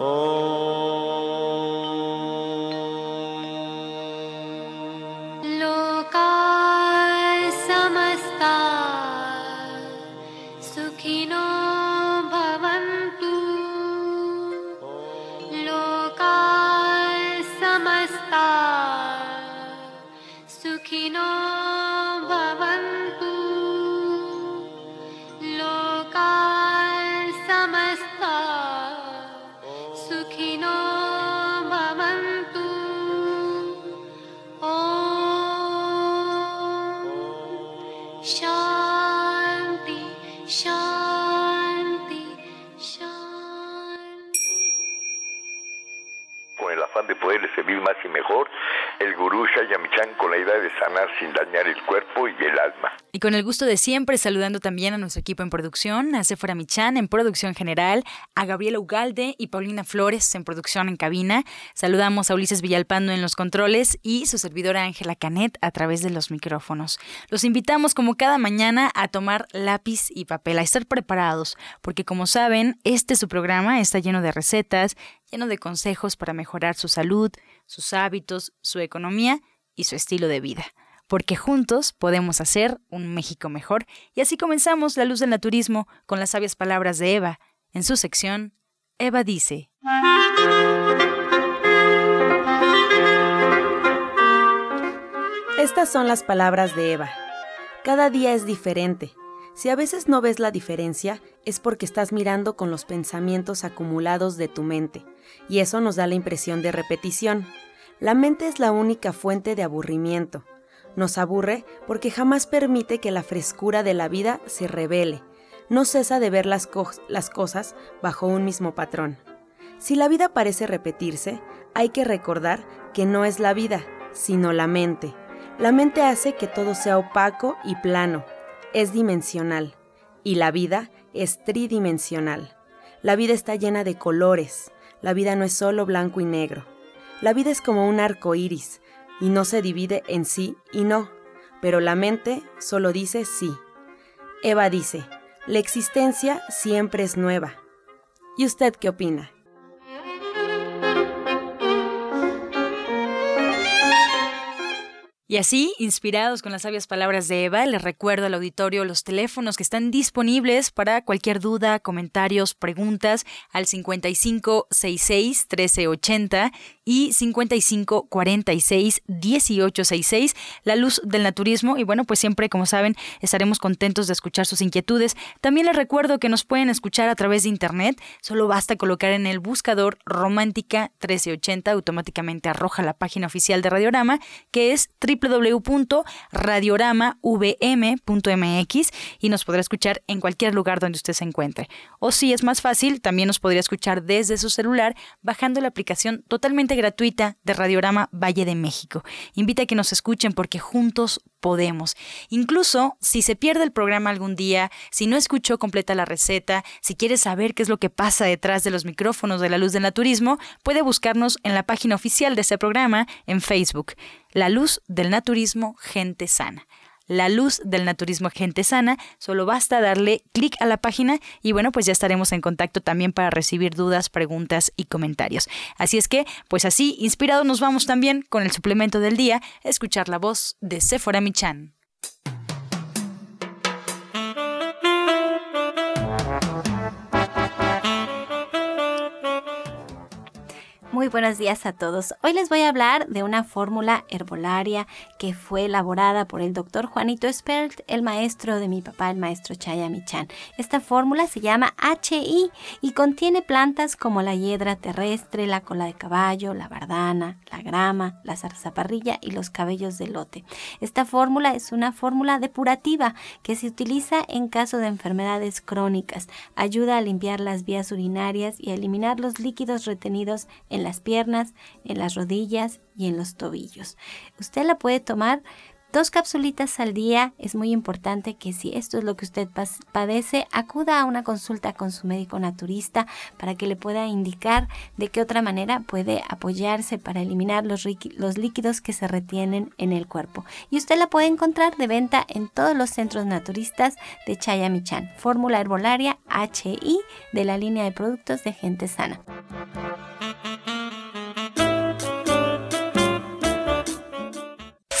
Oh. Con la idea de sanar sin dañar el cuerpo y el alma. Y con el gusto de siempre, saludando también a nuestro equipo en producción, a Sephora Michan en producción general, a Gabriela Ugalde y Paulina Flores en producción en cabina. Saludamos a Ulises Villalpando en los controles y su servidora Ángela Canet a través de los micrófonos. Los invitamos como cada mañana a tomar lápiz y papel, a estar preparados, porque como saben, este su programa está lleno de recetas, lleno de consejos para mejorar su salud, sus hábitos, su economía y su estilo de vida, porque juntos podemos hacer un México mejor. Y así comenzamos La Luz del Naturismo con las sabias palabras de Eva. En su sección, Eva dice. Estas son las palabras de Eva. Cada día es diferente. Si a veces no ves la diferencia, es porque estás mirando con los pensamientos acumulados de tu mente, y eso nos da la impresión de repetición. La mente es la única fuente de aburrimiento. Nos aburre porque jamás permite que la frescura de la vida se revele. No cesa de ver las, las cosas bajo un mismo patrón. Si la vida parece repetirse, hay que recordar que no es la vida, sino la mente. La mente hace que todo sea opaco y plano, es dimensional, y la vida es tridimensional. La vida está llena de colores, la vida no es solo blanco y negro. La vida es como un arco iris y no se divide en sí y no, pero la mente solo dice sí. Eva dice, la existencia siempre es nueva. ¿Y usted qué opina? Y así, inspirados con las sabias palabras de Eva, les recuerdo al auditorio los teléfonos que están disponibles para cualquier duda, comentarios, preguntas al 5566 1380 y 5546 1866, La Luz del Naturismo. Y bueno, pues siempre, como saben, estaremos contentos de escuchar sus inquietudes. También les recuerdo que nos pueden escuchar a través de internet. Solo basta colocar en el buscador Romántica 1380, automáticamente arroja la página oficial de Radiorama, que es www.radioramavm.mx y nos podrá escuchar en cualquier lugar donde usted se encuentre. O si es más fácil, también nos podría escuchar desde su celular bajando la aplicación totalmente gratuita de Radiorama Valle de México. Invita a que nos escuchen porque juntos podemos. Incluso si se pierde el programa algún día, si no escuchó completa la receta, si quiere saber qué es lo que pasa detrás de los micrófonos de la luz del naturismo, puede buscarnos en la página oficial de este programa en Facebook, La Luz del Naturismo Gente Sana la luz del naturismo gente sana. Solo basta darle clic a la página y bueno, pues ya estaremos en contacto también para recibir dudas, preguntas y comentarios. Así es que, pues así, inspirados nos vamos también con el suplemento del día, escuchar la voz de Sephora Michan. Muy buenos días a todos. Hoy les voy a hablar de una fórmula herbolaria que fue elaborada por el doctor Juanito Spert, el maestro de mi papá, el maestro Chaya Michan. Esta fórmula se llama HI y contiene plantas como la hiedra terrestre, la cola de caballo, la bardana, la grama, la zarzaparrilla y los cabellos de lote. Esta fórmula es una fórmula depurativa que se utiliza en caso de enfermedades crónicas. Ayuda a limpiar las vías urinarias y a eliminar los líquidos retenidos en la las piernas, en las rodillas y en los tobillos. Usted la puede tomar Dos capsulitas al día es muy importante que si esto es lo que usted padece, acuda a una consulta con su médico naturista para que le pueda indicar de qué otra manera puede apoyarse para eliminar los, los líquidos que se retienen en el cuerpo. Y usted la puede encontrar de venta en todos los centros naturistas de Chayamichan, fórmula herbolaria HI de la línea de productos de gente sana.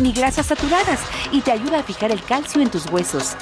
ni grasas saturadas y te ayuda a fijar el calcio en tus huesos.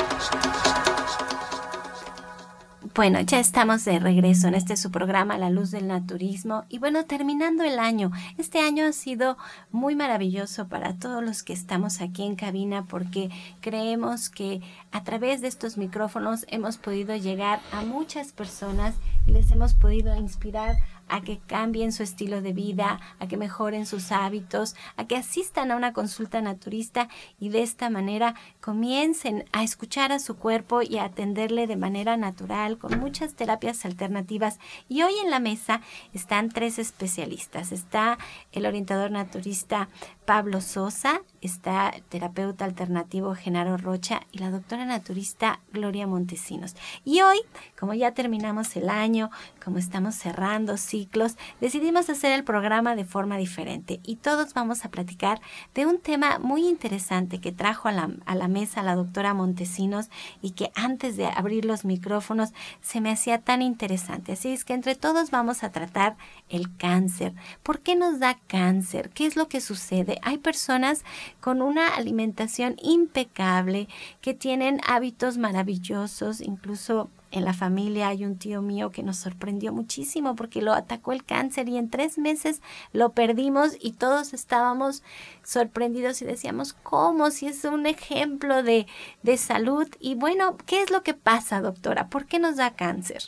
Bueno, ya estamos de regreso en este su programa La Luz del Naturismo y bueno, terminando el año. Este año ha sido muy maravilloso para todos los que estamos aquí en cabina porque creemos que a través de estos micrófonos hemos podido llegar a muchas personas y les hemos podido inspirar a que cambien su estilo de vida, a que mejoren sus hábitos, a que asistan a una consulta naturista y de esta manera comiencen a escuchar a su cuerpo y a atenderle de manera natural con muchas terapias alternativas. Y hoy en la mesa están tres especialistas. Está el orientador naturista Pablo Sosa, está el terapeuta alternativo Genaro Rocha y la doctora naturista Gloria Montesinos. Y hoy, como ya terminamos el año, como estamos cerrando ciclos, decidimos hacer el programa de forma diferente y todos vamos a platicar de un tema muy interesante que trajo a la, a la mesa la doctora Montesinos y que antes de abrir los micrófonos se me hacía tan interesante. Así es que entre todos vamos a tratar el cáncer. ¿Por qué nos da cáncer? ¿Qué es lo que sucede? hay personas con una alimentación impecable, que tienen hábitos maravillosos, incluso en la familia hay un tío mío que nos sorprendió muchísimo porque lo atacó el cáncer y en tres meses lo perdimos y todos estábamos sorprendidos y decíamos, ¿cómo? Si es un ejemplo de, de salud. Y bueno, ¿qué es lo que pasa, doctora? ¿Por qué nos da cáncer?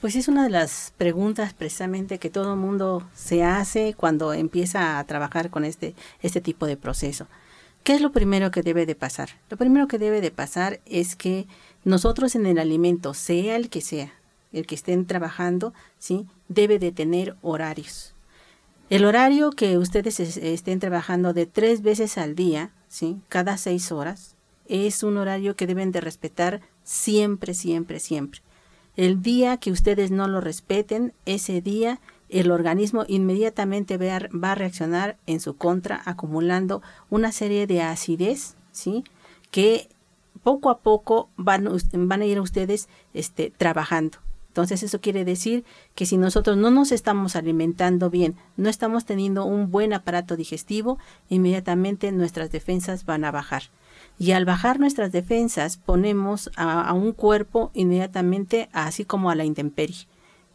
Pues es una de las preguntas precisamente que todo mundo se hace cuando empieza a trabajar con este, este tipo de proceso. ¿Qué es lo primero que debe de pasar? Lo primero que debe de pasar es que nosotros en el alimento, sea el que sea, el que estén trabajando, ¿sí? debe de tener horarios. El horario que ustedes estén trabajando de tres veces al día, ¿sí? cada seis horas, es un horario que deben de respetar siempre, siempre, siempre. El día que ustedes no lo respeten, ese día el organismo inmediatamente va a reaccionar en su contra, acumulando una serie de acidez, ¿sí? Que poco a poco van, van a ir ustedes este, trabajando. Entonces eso quiere decir que si nosotros no nos estamos alimentando bien, no estamos teniendo un buen aparato digestivo, inmediatamente nuestras defensas van a bajar. Y al bajar nuestras defensas, ponemos a, un cuerpo inmediatamente así como a la intemperie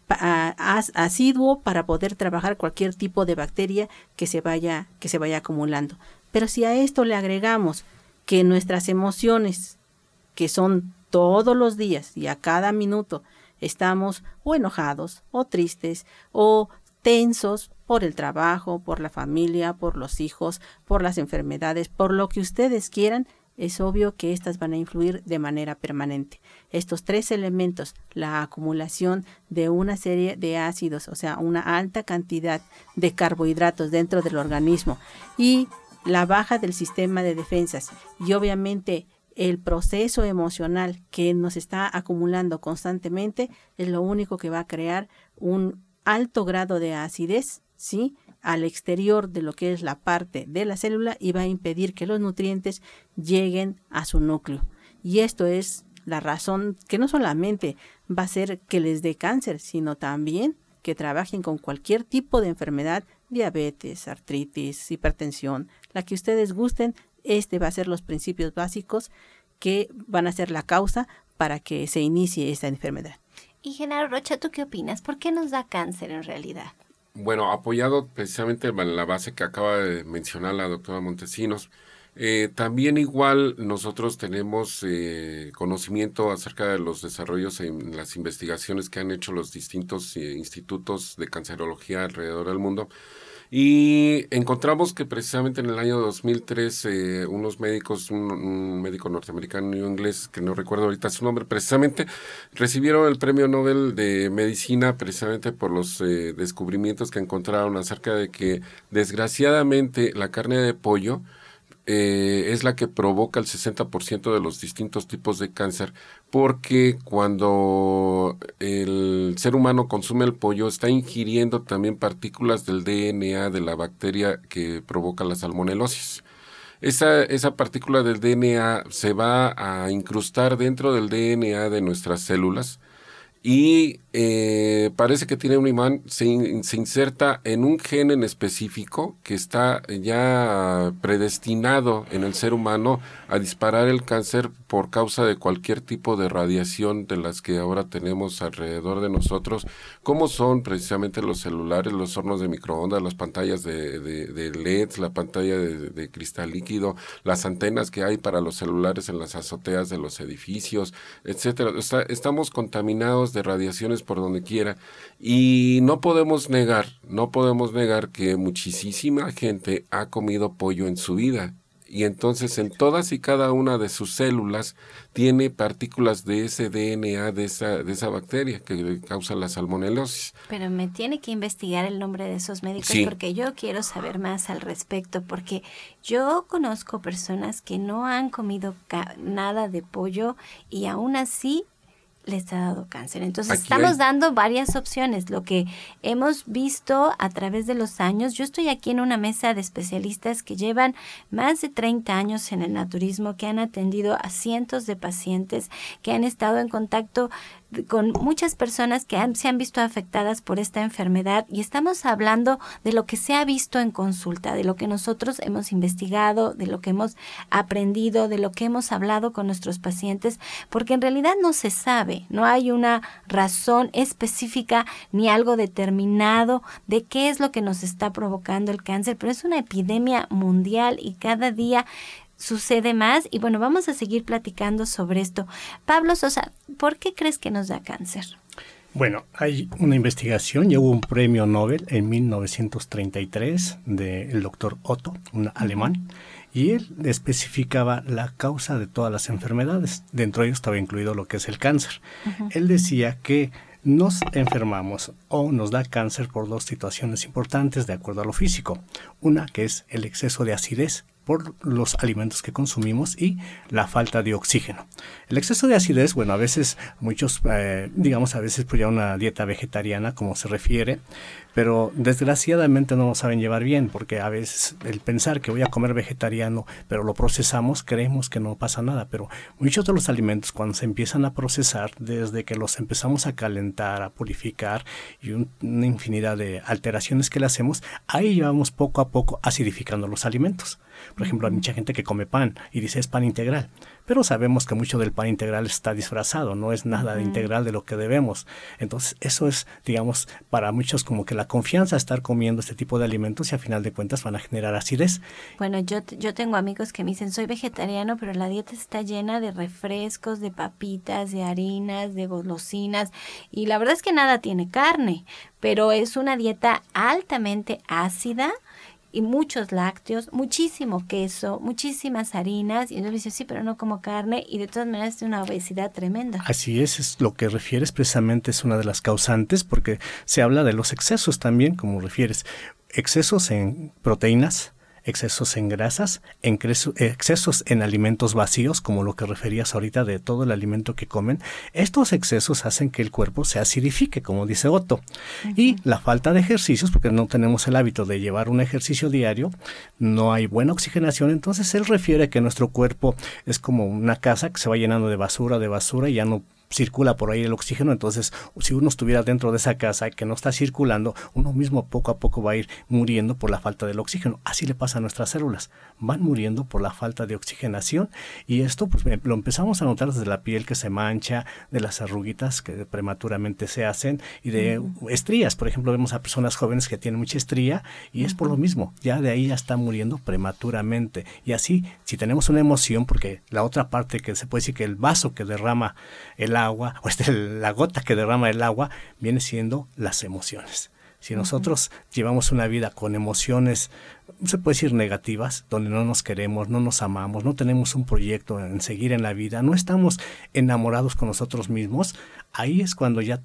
asiduo para poder trabajar cualquier tipo de bacteria que se vaya que se vaya acumulando. Pero si a esto le agregamos que nuestras emociones, que son todos los días y a cada minuto, estamos o enojados o tristes o tensos por el trabajo, por la familia, por los hijos, por las enfermedades, por lo que ustedes quieran, es obvio que estas van a influir de manera permanente. Estos tres elementos, la acumulación de una serie de ácidos, o sea, una alta cantidad de carbohidratos dentro del organismo y la baja del sistema de defensas y obviamente el proceso emocional que nos está acumulando constantemente es lo único que va a crear un alto grado de acidez, ¿sí? al exterior de lo que es la parte de la célula y va a impedir que los nutrientes lleguen a su núcleo. Y esto es la razón que no solamente va a ser que les dé cáncer, sino también que trabajen con cualquier tipo de enfermedad, diabetes, artritis, hipertensión, la que ustedes gusten, este va a ser los principios básicos que van a ser la causa para que se inicie esta enfermedad. Y Genaro Rocha, ¿tú qué opinas? ¿Por qué nos da cáncer en realidad? Bueno, apoyado precisamente en la base que acaba de mencionar la doctora Montesinos, eh, también igual nosotros tenemos eh, conocimiento acerca de los desarrollos en las investigaciones que han hecho los distintos eh, institutos de cancerología alrededor del mundo Y encontramos que precisamente en el año 2003 eh, unos médicos, un, médico norteamericano y un inglés, que no recuerdo ahorita su nombre, precisamente recibieron el premio Nobel de Medicina precisamente por los eh, descubrimientos que encontraron acerca de que desgraciadamente la carne de pollo eh, es la que provoca el 60% de los distintos tipos de cáncer, porque cuando el ser humano consume el pollo está ingiriendo también partículas del DNA de la bacteria que provoca la salmonelosis. Esa, esa partícula del DNA se va a incrustar dentro del DNA de nuestras células y eh, parece que tiene un imán, se, inserta en un gen en específico que está ya predestinado en el ser humano a disparar el cáncer por causa de cualquier tipo de radiación de las que ahora tenemos alrededor de nosotros, como son precisamente los celulares, los hornos de microondas, las pantallas de, de, LEDs, la pantalla de, cristal líquido, las antenas que hay para los celulares en las azoteas de los edificios, etcétera. estamos contaminados de radiaciones por donde quiera. Y no podemos negar, no podemos negar que muchísima gente ha comido pollo en su vida. Y entonces en todas y cada una de sus células tiene partículas de ese DNA de esa, de esa bacteria que causa la salmonelosis. Pero me tiene que investigar el nombre de esos médicos porque yo quiero saber más al respecto, porque yo conozco personas que no han comido nada de pollo y aún así les ha dado cáncer. Entonces estamos dando varias opciones. Lo que hemos visto a través de los años, yo estoy aquí en una mesa de especialistas que llevan más de 30 años en el naturismo, que han atendido a cientos de pacientes, que han estado en contacto con muchas personas que se han visto afectadas por esta enfermedad y estamos hablando de lo que se ha visto en consulta, de lo que nosotros hemos investigado, de lo que hemos aprendido, de lo que hemos hablado con nuestros pacientes, porque en realidad no se sabe, no hay una razón específica ni algo determinado de qué es lo que nos está provocando el cáncer, pero es una epidemia mundial y cada día sucede más y bueno, vamos a seguir platicando sobre esto. Pablo Sosa, ¿por qué crees que nos da cáncer? Bueno, hay una investigación, ya hubo un premio Nobel en 1933 del doctor Otto, un alemán, y él especificaba la causa de todas las enfermedades. Dentro de ello estaba incluido lo que es el cáncer. Él decía que nos enfermamos o nos da cáncer por dos situaciones importantes de acuerdo a lo físico. Una que es el exceso de acidez por los alimentos que consumimos y la falta de oxígeno. El exceso de acidez, bueno, a veces muchos, eh, digamos, a veces pues ya una dieta vegetariana, como se refiere, pero desgraciadamente no lo saben llevar bien, porque a veces el pensar que voy a comer vegetariano, pero lo procesamos, creemos que no pasa nada, pero muchos de los alimentos cuando se empiezan a procesar, desde que los empezamos a calentar, a purificar y una infinidad de alteraciones que le hacemos, ahí llevamos poco a poco acidificando los alimentos. Por ejemplo, hay mucha gente que come pan y dice es pan integral, pero sabemos que mucho del pan integral está disfrazado, no es nada de integral de lo que debemos. Entonces, eso es, digamos, para muchos como que la confianza de estar comiendo este tipo de alimentos y a final de cuentas van a generar acidez. Bueno, yo, yo tengo amigos que me dicen, soy vegetariano, pero la dieta está llena de refrescos, de papitas, de harinas, de golosinas, y la verdad es que nada tiene carne, pero es una dieta altamente ácida, y muchos lácteos, muchísimo queso, muchísimas harinas. Y entonces dice, sí, pero no como carne y de todas maneras es una obesidad tremenda. Así es, es lo que refieres precisamente es una de las causantes porque se habla de los excesos también, como refieres. Excesos en proteínas, excesos en grasas, excesos en alimentos vacíos, como lo que referías ahorita de todo el alimento que comen. Estos excesos hacen que el cuerpo se acidifique, como dice Otto. Y la falta de ejercicios, porque no tenemos el hábito de llevar un ejercicio diario, no hay buena oxigenación, entonces él refiere que nuestro cuerpo es como una casa que se va llenando de basura, de basura y ya no circula por ahí el oxígeno, entonces si uno estuviera dentro de esa casa que no está circulando, uno mismo poco a poco va a ir muriendo por la falta del oxígeno. Así le pasa a nuestras células, van muriendo por la falta de oxigenación y esto pues lo empezamos a notar desde la piel que se mancha, de las arruguitas que prematuramente se hacen y de estrías. Por ejemplo, vemos a personas jóvenes que tienen mucha estría y es por lo mismo, ya de ahí ya está muriendo prematuramente. Y así, si tenemos una emoción, porque la otra parte que se puede decir que el vaso que derrama el agua, o este, la gota que derrama el agua, viene siendo las emociones. Si nosotros llevamos una vida con emociones, se puede decir negativas, donde no nos queremos, no nos amamos, no tenemos un proyecto en seguir en la vida, no estamos enamorados con nosotros mismos, ahí es cuando ya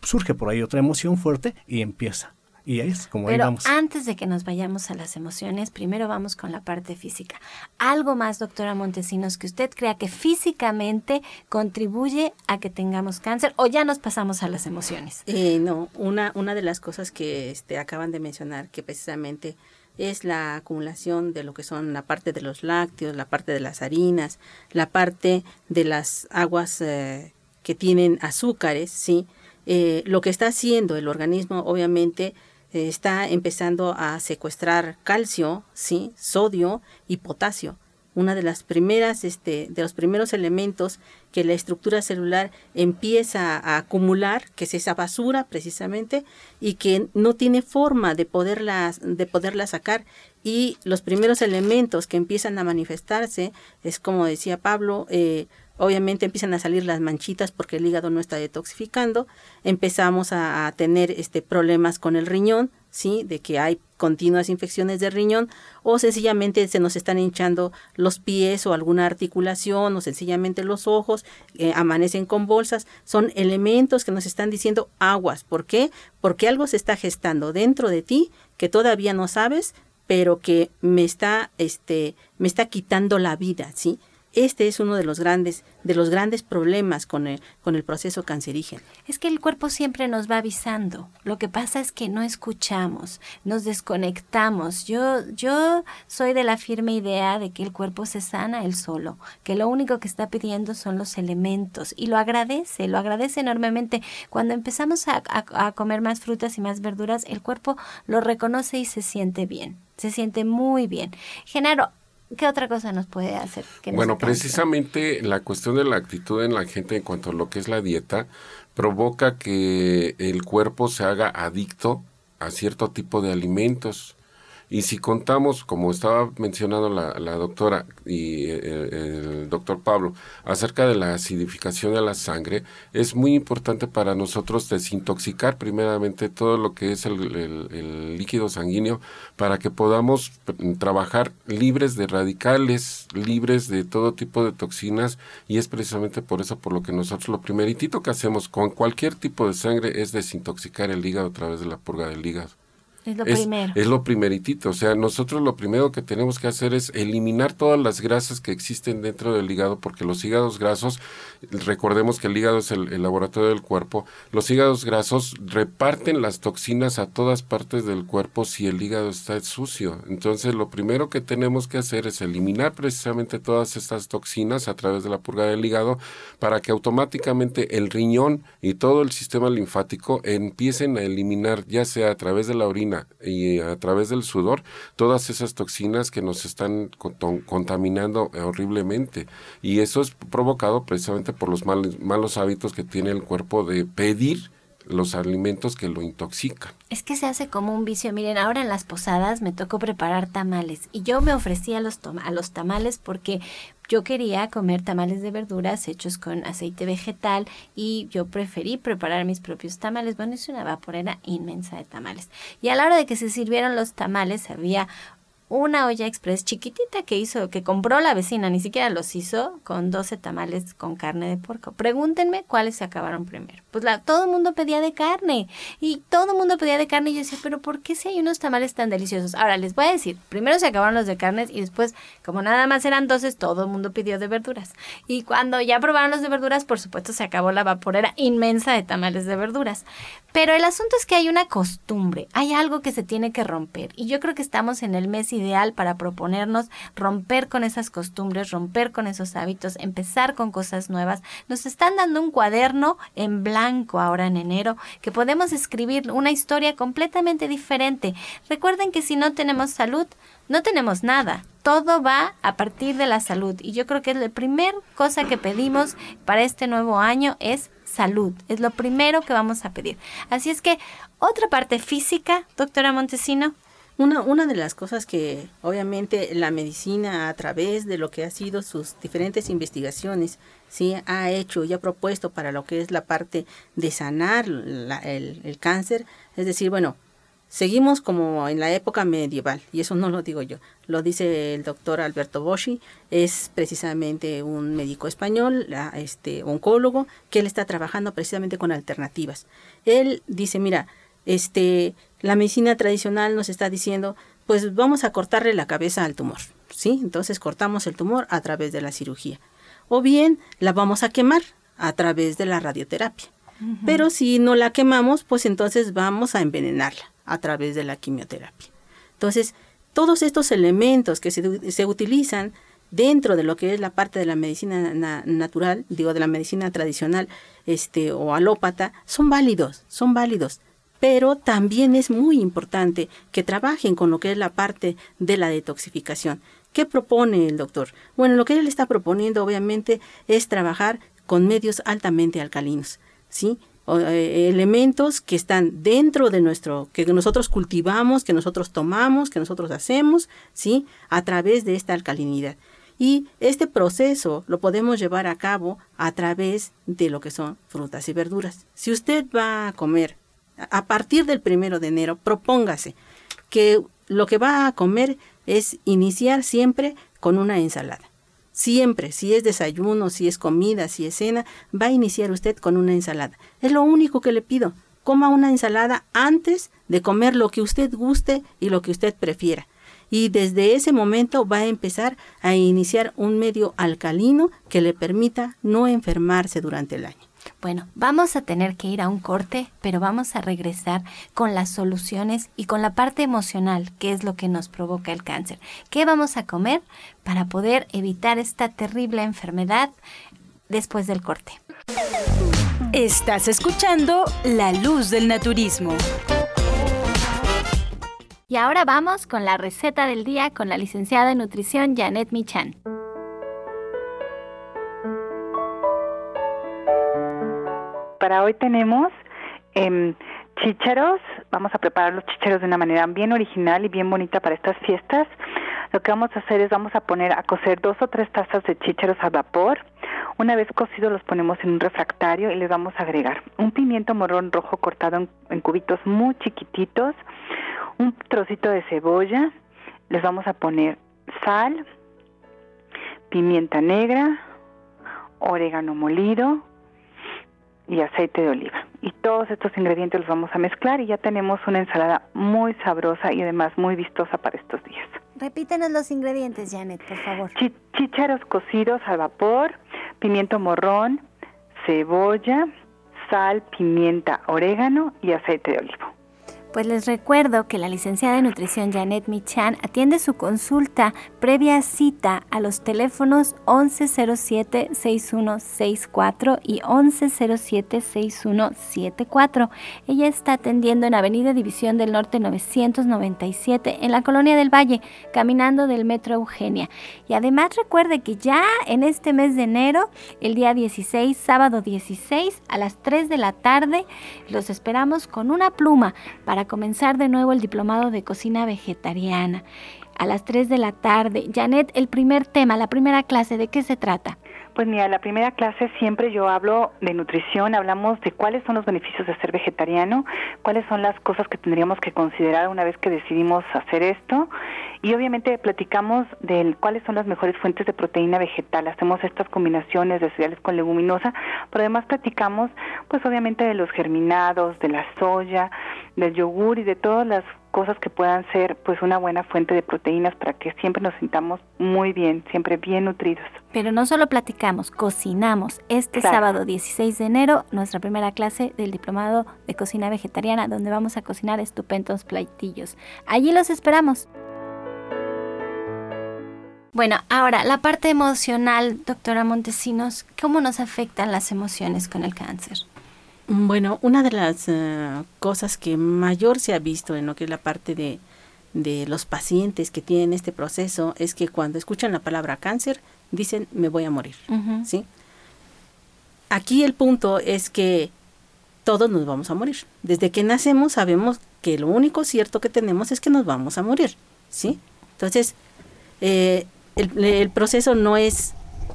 surge por ahí otra emoción fuerte y empieza. Y es como Pero vamos. antes de que nos vayamos a las emociones, primero vamos con la parte física. ¿Algo más, doctora Montesinos, que usted crea que físicamente contribuye a que tengamos cáncer o ya nos pasamos a las emociones? Eh, no, una, una de las cosas que este, acaban de mencionar, que precisamente es la acumulación de lo que son la parte de los lácteos, la parte de las harinas, la parte de las aguas eh, que tienen azúcares, ¿sí? Eh, lo que está haciendo el organismo, obviamente, eh, está empezando a secuestrar calcio, sí, sodio y potasio. Una de las primeras, este, de los primeros elementos que la estructura celular empieza a acumular, que es esa basura precisamente, y que no tiene forma de poderla, de poderla sacar. Y los primeros elementos que empiezan a manifestarse es como decía Pablo, eh, obviamente empiezan a salir las manchitas porque el hígado no está detoxificando, empezamos a, tener este problemas con el riñón, sí, de que hay continuas infecciones de riñón o sencillamente se nos están hinchando los pies o alguna articulación o sencillamente los ojos, eh, amanecen con bolsas, son elementos que nos están diciendo aguas, ¿por qué? Porque algo se está gestando dentro de ti que todavía no sabes, pero que me está este me está quitando la vida, ¿sí? Este es uno de los grandes, de los grandes problemas con el, con el proceso cancerígeno. Es que el cuerpo siempre nos va avisando. Lo que pasa es que no escuchamos, nos desconectamos. Yo, yo soy de la firme idea de que el cuerpo se sana él solo, que lo único que está pidiendo son los elementos y lo agradece, lo agradece enormemente. Cuando empezamos a, a, a comer más frutas y más verduras, el cuerpo lo reconoce y se siente bien se siente muy bien. Genaro, ¿Qué otra cosa nos puede hacer? Que bueno, precisamente la cuestión de la actitud en la gente en cuanto a lo que es la dieta provoca que el cuerpo se haga adicto a cierto tipo de alimentos. Y si contamos, como estaba mencionando la, doctora y el, el, doctor Pablo, acerca de la acidificación de la sangre, es muy importante para nosotros desintoxicar primeramente todo lo que es el, el líquido sanguíneo para que podamos trabajar libres de radicales, libres de todo tipo de toxinas y es precisamente por eso por lo que nosotros lo primeritito que hacemos con cualquier tipo de sangre es desintoxicar el hígado a través de la purga del hígado. Es lo es, primero. Es lo primeritito. O sea, nosotros lo primero que tenemos que hacer es eliminar todas las grasas que existen dentro del hígado, porque los hígados grasos, recordemos que el hígado es el, el laboratorio del cuerpo, los hígados grasos reparten las toxinas a todas partes del cuerpo si el hígado está sucio. Entonces, lo primero que tenemos que hacer es eliminar precisamente todas estas toxinas a través de la purga del hígado para que automáticamente el riñón y todo el sistema linfático empiecen a eliminar, ya sea a través de la orina, y a través del sudor todas esas toxinas que nos están contaminando horriblemente. Y eso es provocado precisamente por los mal, malos hábitos que tiene el cuerpo de pedir los alimentos que lo intoxican. Es que se hace como un vicio. Miren, ahora en las posadas me tocó preparar tamales y yo me ofrecí a los, a los tamales porque yo quería comer tamales de verduras hechos con aceite vegetal y yo preferí preparar mis propios tamales. Bueno, hice una vaporera inmensa de tamales. Y a la hora de que se sirvieron los tamales había una olla express chiquitita que hizo, que compró la vecina, ni siquiera los hizo, con 12 tamales con carne de puerco. Pregúntenme cuáles se acabaron primero. Pues la, todo el mundo pedía de carne y todo el mundo pedía de carne y yo decía, pero ¿por qué si hay unos tamales tan deliciosos? Ahora les voy a decir, primero se acabaron los de carnes y después, como nada más eran 12, todo el mundo pidió de verduras. Y cuando ya probaron los de verduras, por supuesto se acabó la vaporera inmensa de tamales de verduras. Pero el asunto es que hay una costumbre, hay algo que se tiene que romper y yo creo que estamos en el mes ideal para proponernos romper con esas costumbres, romper con esos hábitos, empezar con cosas nuevas. Nos están dando un cuaderno en blanco ahora en enero que podemos escribir una historia completamente diferente. Recuerden que si no tenemos salud, no tenemos nada. Todo va a partir de la salud y yo creo que la primera cosa que pedimos para este nuevo año es salud. Es lo primero que vamos a pedir. Así es que otra parte física, doctora Montesino. Una, una de las cosas que obviamente la medicina a través de lo que ha sido sus diferentes investigaciones, sí ha hecho y ha propuesto para lo que es la parte de sanar el, el cáncer, es decir, bueno, seguimos como en la época medieval, y eso no lo digo yo, lo dice el doctor Alberto Boschi, es precisamente un médico español, este oncólogo, que él está trabajando precisamente con alternativas. Él dice, mira, este, la medicina tradicional nos está diciendo, pues vamos a cortarle la cabeza al tumor, ¿sí? Entonces cortamos el tumor a través de la cirugía. O bien la vamos a quemar a través de la radioterapia. Pero si no la quemamos, pues entonces vamos a envenenarla a través de la quimioterapia. Entonces, todos estos elementos que se, utilizan dentro de lo que es la parte de la medicina natural, digo, de la medicina tradicional este, o alópata, son válidos, son válidos. Pero también es muy importante que trabajen con lo que es la parte de la detoxificación. ¿Qué propone el doctor? Bueno, lo que él está proponiendo obviamente es trabajar con medios altamente alcalinos, ¿sí? Eh, elementos que están dentro de nuestro, que nosotros cultivamos, que nosotros tomamos, que nosotros hacemos, ¿sí? A través de esta alcalinidad. Y este proceso lo podemos llevar a cabo a través de lo que son frutas y verduras. Si usted va a comer a partir del primero de enero, propóngase que lo que va a comer es iniciar siempre con una ensalada. Siempre, si es desayuno, si es comida, si es cena, va a iniciar usted con una ensalada. Es lo único que le pido. Coma una ensalada antes de comer lo que usted guste y lo que usted prefiera. Y desde ese momento va a empezar a iniciar un medio alcalino que le permita no enfermarse durante el año. Bueno, vamos a tener que ir a un corte, pero vamos a regresar con las soluciones y con la parte emocional, que es lo que nos provoca el cáncer. ¿Qué vamos a comer para poder evitar esta terrible enfermedad después del corte? Estás escuchando La Luz del Naturismo. Y ahora vamos con la receta del día con la licenciada en nutrición Janet Michan. Para hoy tenemos eh. Vamos a preparar los chícharos de una manera bien original y bien bonita para estas fiestas. Lo que vamos a hacer es vamos a poner a cocer dos o tres tazas de chícharos al vapor. Una vez cocidos los ponemos en un refractario y les vamos a agregar un pimiento morrón rojo cortado en cubitos muy chiquititos, un trocito de cebolla, les vamos a poner sal, pimienta negra, orégano molido, y aceite de oliva. Y todos estos ingredientes los vamos a mezclar y ya tenemos una ensalada muy sabrosa y además muy vistosa para estos días. Repítenos los ingredientes, Janet, por favor. Chícharos cocidos al vapor, pimiento morrón, cebolla, sal, pimienta, orégano y aceite de oliva. Pues les recuerdo que la licenciada de nutrición Janet Michan atiende su consulta previa cita a los teléfonos 1107-6164 y 1107-6174. Ella está atendiendo en Avenida División del Norte 997 en la Colonia del Valle, caminando del Metro Eugenia. Y además recuerde que ya en este mes de enero, el día 16, sábado 16, a las 3 de la tarde, los esperamos con una pluma para comenzar de nuevo el diplomado de cocina vegetariana. A las 3 de la tarde. Janet, el primer tema, la primera clase, ¿de qué se trata? Pues mira, la primera clase siempre yo hablo de nutrición, hablamos de cuáles son los beneficios de ser vegetariano, cuáles son las cosas que tendríamos que considerar una vez que decidimos hacer esto y obviamente platicamos de cuáles son las mejores fuentes de proteína vegetal. Hacemos estas combinaciones de cereales con leguminosa, pero además platicamos pues obviamente de los germinados, de la soya, del yogur y de todas las cosas que puedan ser pues una buena fuente de proteínas para que siempre nos sintamos muy bien, siempre bien nutridos. Pero no solo platicamos, cocinamos. Este sábado 16 de enero, nuestra primera clase del diplomado de cocina vegetariana, donde vamos a cocinar estupendos platillos. Allí los esperamos. Bueno, ahora la parte emocional, doctora Montesinos, ¿cómo nos afectan las emociones con el cáncer? Bueno, una de las eh, cosas que mayor se ha visto en lo que es la parte de, de los pacientes que tienen este proceso es que cuando escuchan la palabra cáncer dicen me voy a morir, ¿sí? Aquí el punto es que todos nos vamos a morir. Desde que nacemos sabemos que lo único cierto que tenemos es que nos vamos a morir, ¿sí? Entonces, eh, el, el proceso no es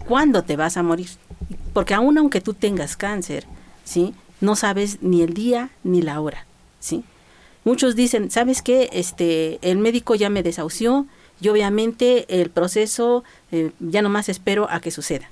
cuándo te vas a morir, porque aún aunque tú tengas cáncer, ¿sí? No sabes ni el día ni la hora, ¿sí? Muchos dicen, ¿sabes qué? Este, el médico ya me desahució y obviamente el proceso eh, ya nomás espero a que suceda.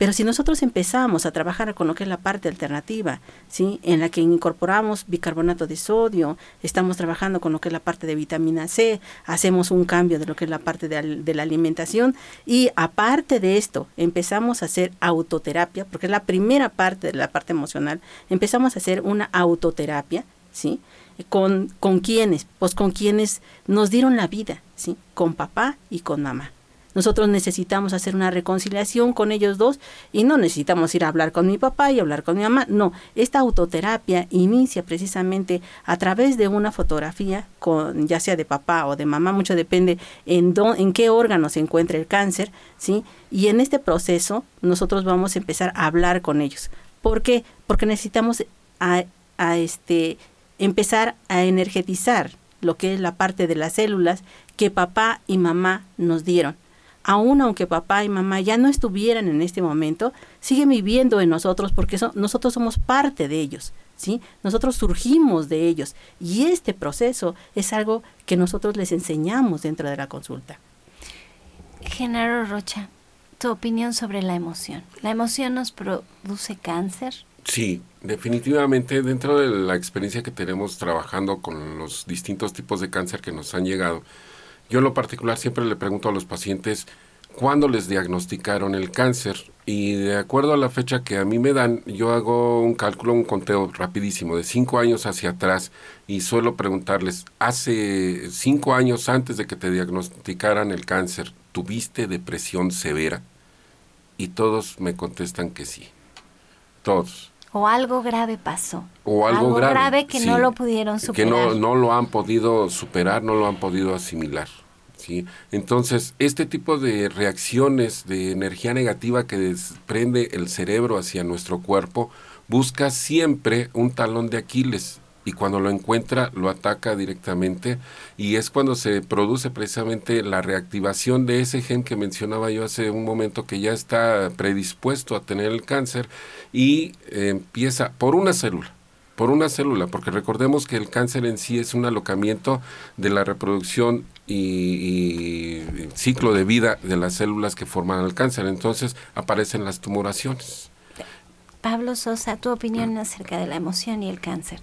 Pero si nosotros empezamos a trabajar con lo que es la parte alternativa, ¿sí? en la que incorporamos bicarbonato de sodio, estamos trabajando con lo que es la parte de vitamina C, hacemos un cambio de lo que es la parte de, de la alimentación y aparte de esto, empezamos a hacer autoterapia, porque es la primera parte de la parte emocional, empezamos a hacer una autoterapia, ¿sí? ¿Con, con quienes? Pues con quienes nos dieron la vida, ¿sí? Con papá y con mamá. Nosotros necesitamos hacer una reconciliación con ellos dos y no necesitamos ir a hablar con mi papá y hablar con mi mamá. No, esta autoterapia inicia precisamente a través de una fotografía, con, ya sea de papá o de mamá, mucho depende en, en qué órgano se encuentra el cáncer, ¿sí? Y en este proceso nosotros vamos a empezar a hablar con ellos. ¿Por qué? Porque necesitamos a, a este, empezar a energetizar lo que es la parte de las células que papá y mamá nos dieron aún aunque papá y mamá ya no estuvieran en este momento, siguen viviendo en nosotros porque nosotros somos parte de ellos, ¿sí? Nosotros surgimos de ellos y este proceso es algo que nosotros les enseñamos dentro de la consulta. Genaro Rocha, tu opinión sobre la emoción. ¿La emoción nos produce cáncer? Sí, definitivamente dentro de la experiencia que tenemos trabajando con los distintos tipos de cáncer que nos han llegado, yo en lo particular siempre le pregunto a los pacientes cuándo les diagnosticaron el cáncer y de acuerdo a la fecha que a mí me dan, yo hago un cálculo, un conteo rapidísimo de cinco años hacia atrás y suelo preguntarles, hace cinco años antes de que te diagnosticaran el cáncer, ¿tuviste depresión severa? Y todos me contestan que sí, todos. O algo grave pasó. O algo, grave, que no lo pudieron superar. Que no, no lo han podido superar, no lo han podido asimilar. ¿sí? Entonces, este tipo de reacciones de energía negativa que desprende el cerebro hacia nuestro cuerpo busca siempre un talón de Aquiles y cuando lo encuentra lo ataca directamente y es cuando se produce precisamente la reactivación de ese gen que mencionaba yo hace un momento que ya está predispuesto a tener el cáncer y eh, empieza por una célula por una célula, porque recordemos que el cáncer en sí es un alocamiento de la reproducción y, ciclo de vida de las células que forman el cáncer. Entonces aparecen las tumoraciones. Pablo Sosa, tu opinión acerca de la emoción y el cáncer.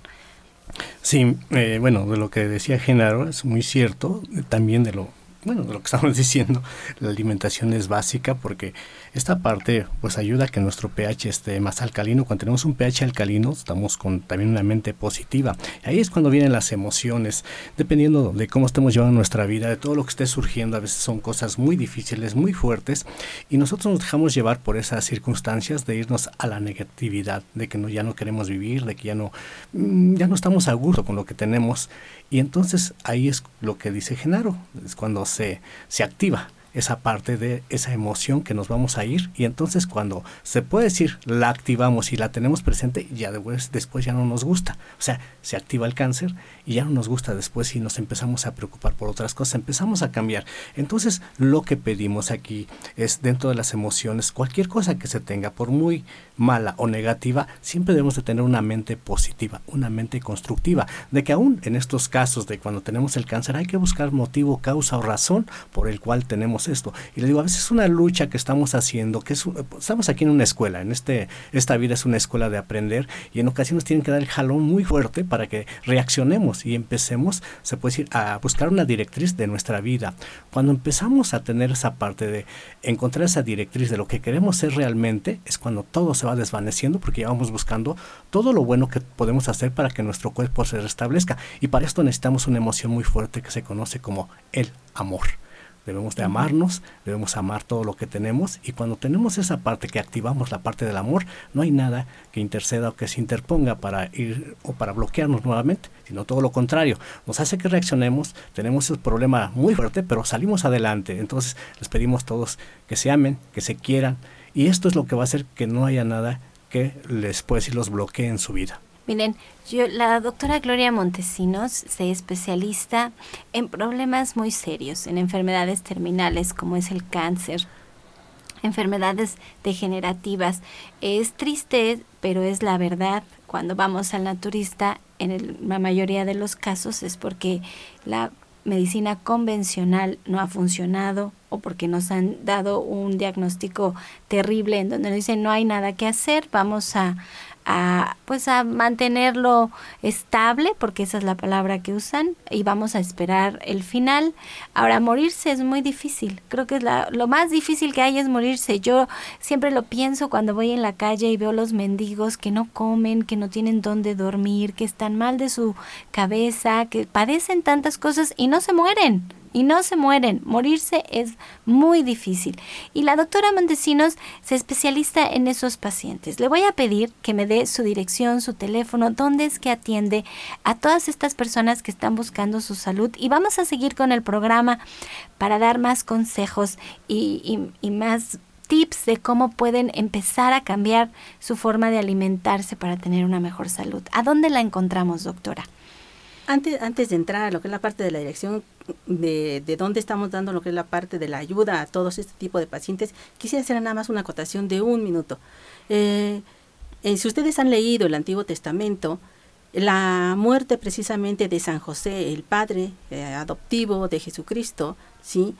Sí, eh, bueno, de lo que decía Genaro es muy cierto, también de lo bueno, lo que estamos diciendo, la alimentación es básica porque esta parte pues ayuda a que nuestro pH esté más alcalino. Cuando tenemos un pH alcalino estamos con también una mente positiva. ahí es cuando vienen las emociones, dependiendo de cómo estemos llevando nuestra vida, de todo lo que esté surgiendo. A veces son cosas muy difíciles, muy fuertes y nosotros nos dejamos llevar por esas circunstancias de irnos a la negatividad, de que no, ya no queremos vivir, de que ya no, mm, ya no estamos a gusto con lo que tenemos. Y entonces ahí es lo que dice Genaro, es cuando se, se activa esa parte de esa emoción que nos vamos a ir. Y entonces cuando se puede decir la activamos y la tenemos presente ya después, ya no nos gusta. O sea se activa el cáncer y ya no nos gusta después y nos empezamos a preocupar por otras cosas. Empezamos a cambiar. Entonces lo que pedimos aquí es dentro de las emociones cualquier cosa que se tenga por muy mala o negativa siempre debemos de tener una mente positiva una mente constructiva. De que aún en estos casos de cuando tenemos el cáncer hay que buscar motivo causa o razón por el cual tenemos esto. Y le digo, a veces es una lucha que estamos haciendo, que estamos aquí en una escuela, en este, esta vida es una escuela de aprender y en ocasiones tienen que dar el jalón muy fuerte para que reaccionemos y empecemos, se puede decir, a buscar una directriz de nuestra vida. Cuando empezamos a tener esa parte de encontrar esa directriz de lo que queremos ser realmente, es cuando todo se va desvaneciendo porque ya vamos buscando todo lo bueno que podemos hacer para que nuestro cuerpo se restablezca. Y para esto necesitamos una emoción muy fuerte que se conoce como el amor. Debemos de amarnos, debemos amar todo lo que tenemos y cuando tenemos esa parte que activamos la parte del amor, no hay nada que interceda o que se interponga para ir o para bloquearnos nuevamente, sino todo lo contrario, nos hace que reaccionemos, tenemos ese problema muy fuerte, pero salimos adelante. Entonces les pedimos todos que se amen, que se quieran y esto es lo que va a hacer que no haya nada que les puede decir los bloquee en su vida. Miren, yo, la doctora Gloria Montesinos se especialista en problemas muy serios, en enfermedades terminales como es el cáncer, enfermedades degenerativas. Es triste, pero es la verdad. Cuando vamos al naturista, en la mayoría de los casos es porque la medicina convencional no ha funcionado o porque nos han dado un diagnóstico terrible en donde nos dicen no hay nada que hacer, vamos a, a, pues a mantenerlo estable, porque esa es la palabra que usan, y vamos a esperar el final. Ahora, morirse es muy difícil, creo que es la, lo más difícil que hay es morirse. Yo siempre lo pienso cuando voy en la calle y veo los mendigos que no comen, que no tienen dónde dormir, que están mal de su cabeza, que padecen tantas cosas y no se mueren y no se mueren. Morirse es muy difícil. Y la doctora Montesinos se especializa en esos pacientes. Le voy a pedir que me dé su dirección, su teléfono, dónde es que atiende a todas estas personas que están buscando su salud. Y vamos a seguir con el programa para dar más consejos y, y más tips de cómo pueden empezar a cambiar su forma de alimentarse para tener una mejor salud. ¿A dónde la encontramos, doctora? Antes, antes de entrar a lo que es la parte de la dirección de, de dónde estamos dando lo que es la parte de la ayuda a todos este tipo de pacientes, quisiera hacer nada más una acotación de un minuto. Eh, eh, si ustedes han leído el Antiguo Testamento, la muerte precisamente de San José, el padre eh, adoptivo de Jesucristo, ¿sí?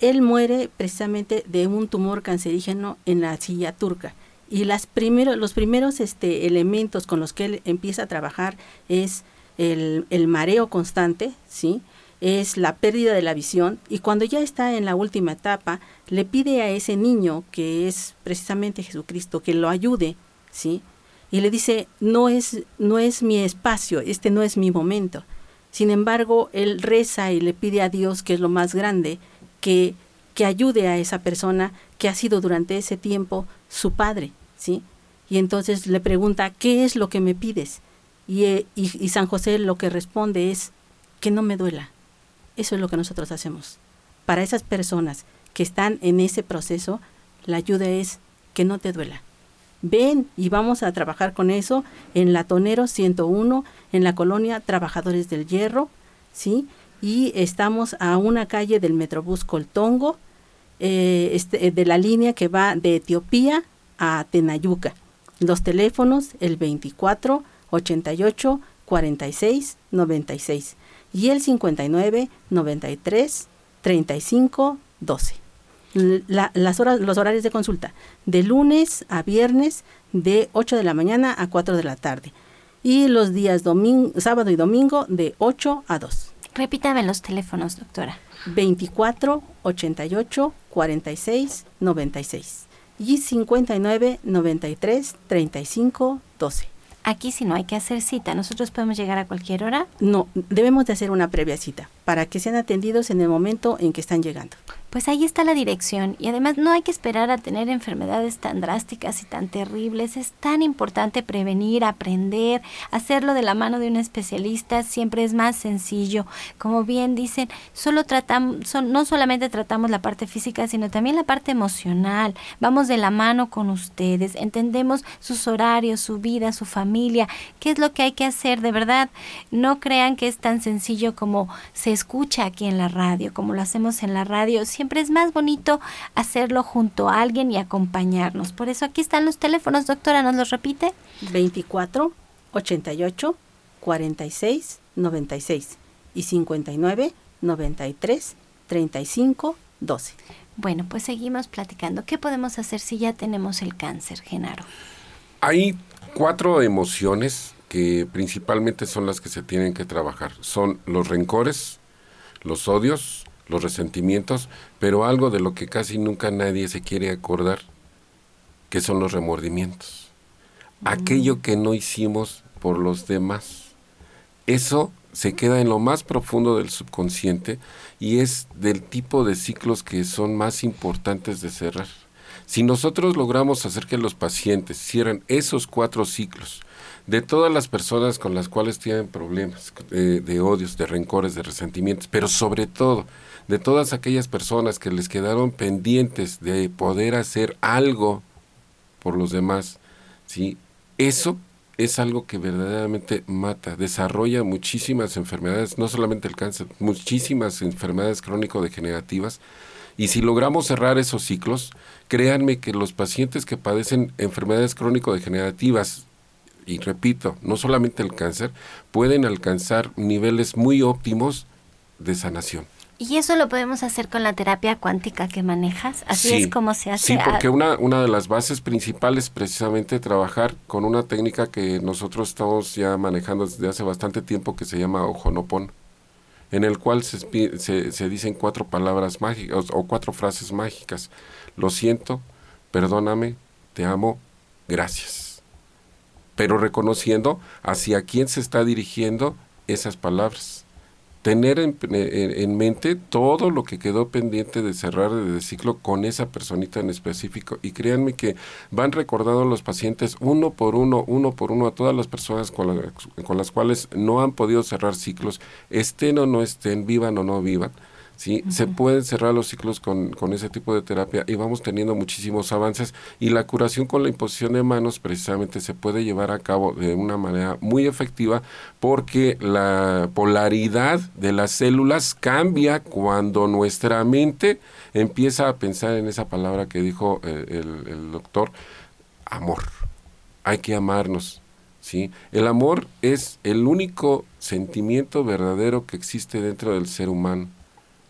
él muere precisamente de un tumor cancerígeno en la silla turca. Y las primero, los primeros este, elementos con los que él empieza a trabajar es el, el mareo constante, ¿sí? Es la pérdida de la visión y cuando ya está en la última etapa, le pide a ese niño, que es precisamente Jesucristo, que lo ayude, ¿sí? Y le dice, no es, no es mi espacio, este no es mi momento. Sin embargo, él reza y le pide a Dios, que es lo más grande, que, que ayude a esa persona que ha sido durante ese tiempo su padre, ¿sí? Y entonces le pregunta, ¿qué es lo que me pides? y, eh, y San José lo que responde es, que no me duela, eso es lo que nosotros hacemos. Para esas personas que están en ese proceso, la ayuda es que no te duela. Ven y vamos a trabajar con eso en la Tonero 101, en la colonia Trabajadores del Hierro, ¿sí? Y estamos a una calle del Metrobús Coltongo, eh, este, de la línea que va de Etiopía a Tenayuca. Los teléfonos, el 24 88 46 96 y el 59 93 35 12. las horas, los horarios de consulta, de lunes a viernes de 8 de la mañana a 4 de la tarde y los días domingo, sábado y domingo de 8 a 2. Repítame los teléfonos, doctora. 24 88 46 96 y 59 93 35 12. Aquí si no hay que hacer cita, ¿nosotros podemos llegar a cualquier hora? No, debemos de hacer una previa cita para que sean atendidos en el momento en que están llegando pues ahí está la dirección y además no hay que esperar a tener enfermedades tan drásticas y tan terribles. Es tan importante prevenir, aprender, hacerlo de la mano de un especialista siempre es más sencillo. Como bien dicen, solo tratamos, no solamente tratamos la parte física, sino también la parte emocional. Vamos de la mano con ustedes, entendemos sus horarios, su vida, su familia, qué es lo que hay que hacer de verdad. No crean que es tan sencillo como se escucha aquí en la radio, como lo hacemos en la radio es más bonito hacerlo junto a alguien y acompañarnos. Por eso aquí están los teléfonos, doctora, ¿nos los repite? 24 88 46 96 y 59 93 35 12. Bueno, pues seguimos platicando. ¿Qué podemos hacer si ya tenemos el cáncer, Genaro? Hay cuatro emociones que principalmente son las que se tienen que trabajar. Son los rencores, los odios, los resentimientos, pero algo de lo que casi nunca nadie se quiere acordar, que son los remordimientos. Mm. Aquello que no hicimos por los demás. Eso se queda en lo más profundo del subconsciente y es del tipo de ciclos que son más importantes de cerrar. Si nosotros logramos hacer que los pacientes cierren esos cuatro ciclos, de todas las personas con las cuales tienen problemas eh, de odios, de rencores, de resentimientos, pero sobre todo de todas aquellas personas que les quedaron pendientes de poder hacer algo por los demás, ¿sí? Eso es algo que verdaderamente mata, desarrolla muchísimas enfermedades, no solamente el cáncer, muchísimas enfermedades crónico-degenerativas. Y si logramos cerrar esos ciclos, créanme que los pacientes que padecen enfermedades crónico-degenerativas y repito, no solamente el cáncer, pueden alcanzar niveles muy óptimos de sanación. ¿Y eso lo podemos hacer con la terapia cuántica que manejas? Así Sí, es como se hace. Sí, porque una, una de las bases principales es precisamente trabajar con una técnica que nosotros estamos ya manejando desde hace bastante tiempo que se llama Ojonopon, en el cual se, se, se dicen cuatro palabras mágicas o cuatro frases mágicas. Lo siento, perdóname, te amo, gracias. Pero reconociendo hacia quién se está dirigiendo esas palabras tener en, en- en mente todo lo que quedó pendiente de cerrar de ciclo con esa personita en específico. Y créanme que van recordando los pacientes uno por uno, uno por uno, a todas las personas con, la- con las cuales no han podido cerrar ciclos, estén o no estén, vivan o no vivan. ¿Sí? Se pueden cerrar los ciclos con, con ese tipo de terapia y vamos teniendo muchísimos avances y la curación con la imposición de manos precisamente se puede llevar a cabo de una manera muy efectiva porque la polaridad de las células cambia cuando nuestra mente empieza a pensar en esa palabra que dijo eh, el, el doctor, amor. Hay que amarnos. ¿sí? El amor es el único sentimiento verdadero que existe dentro del ser humano.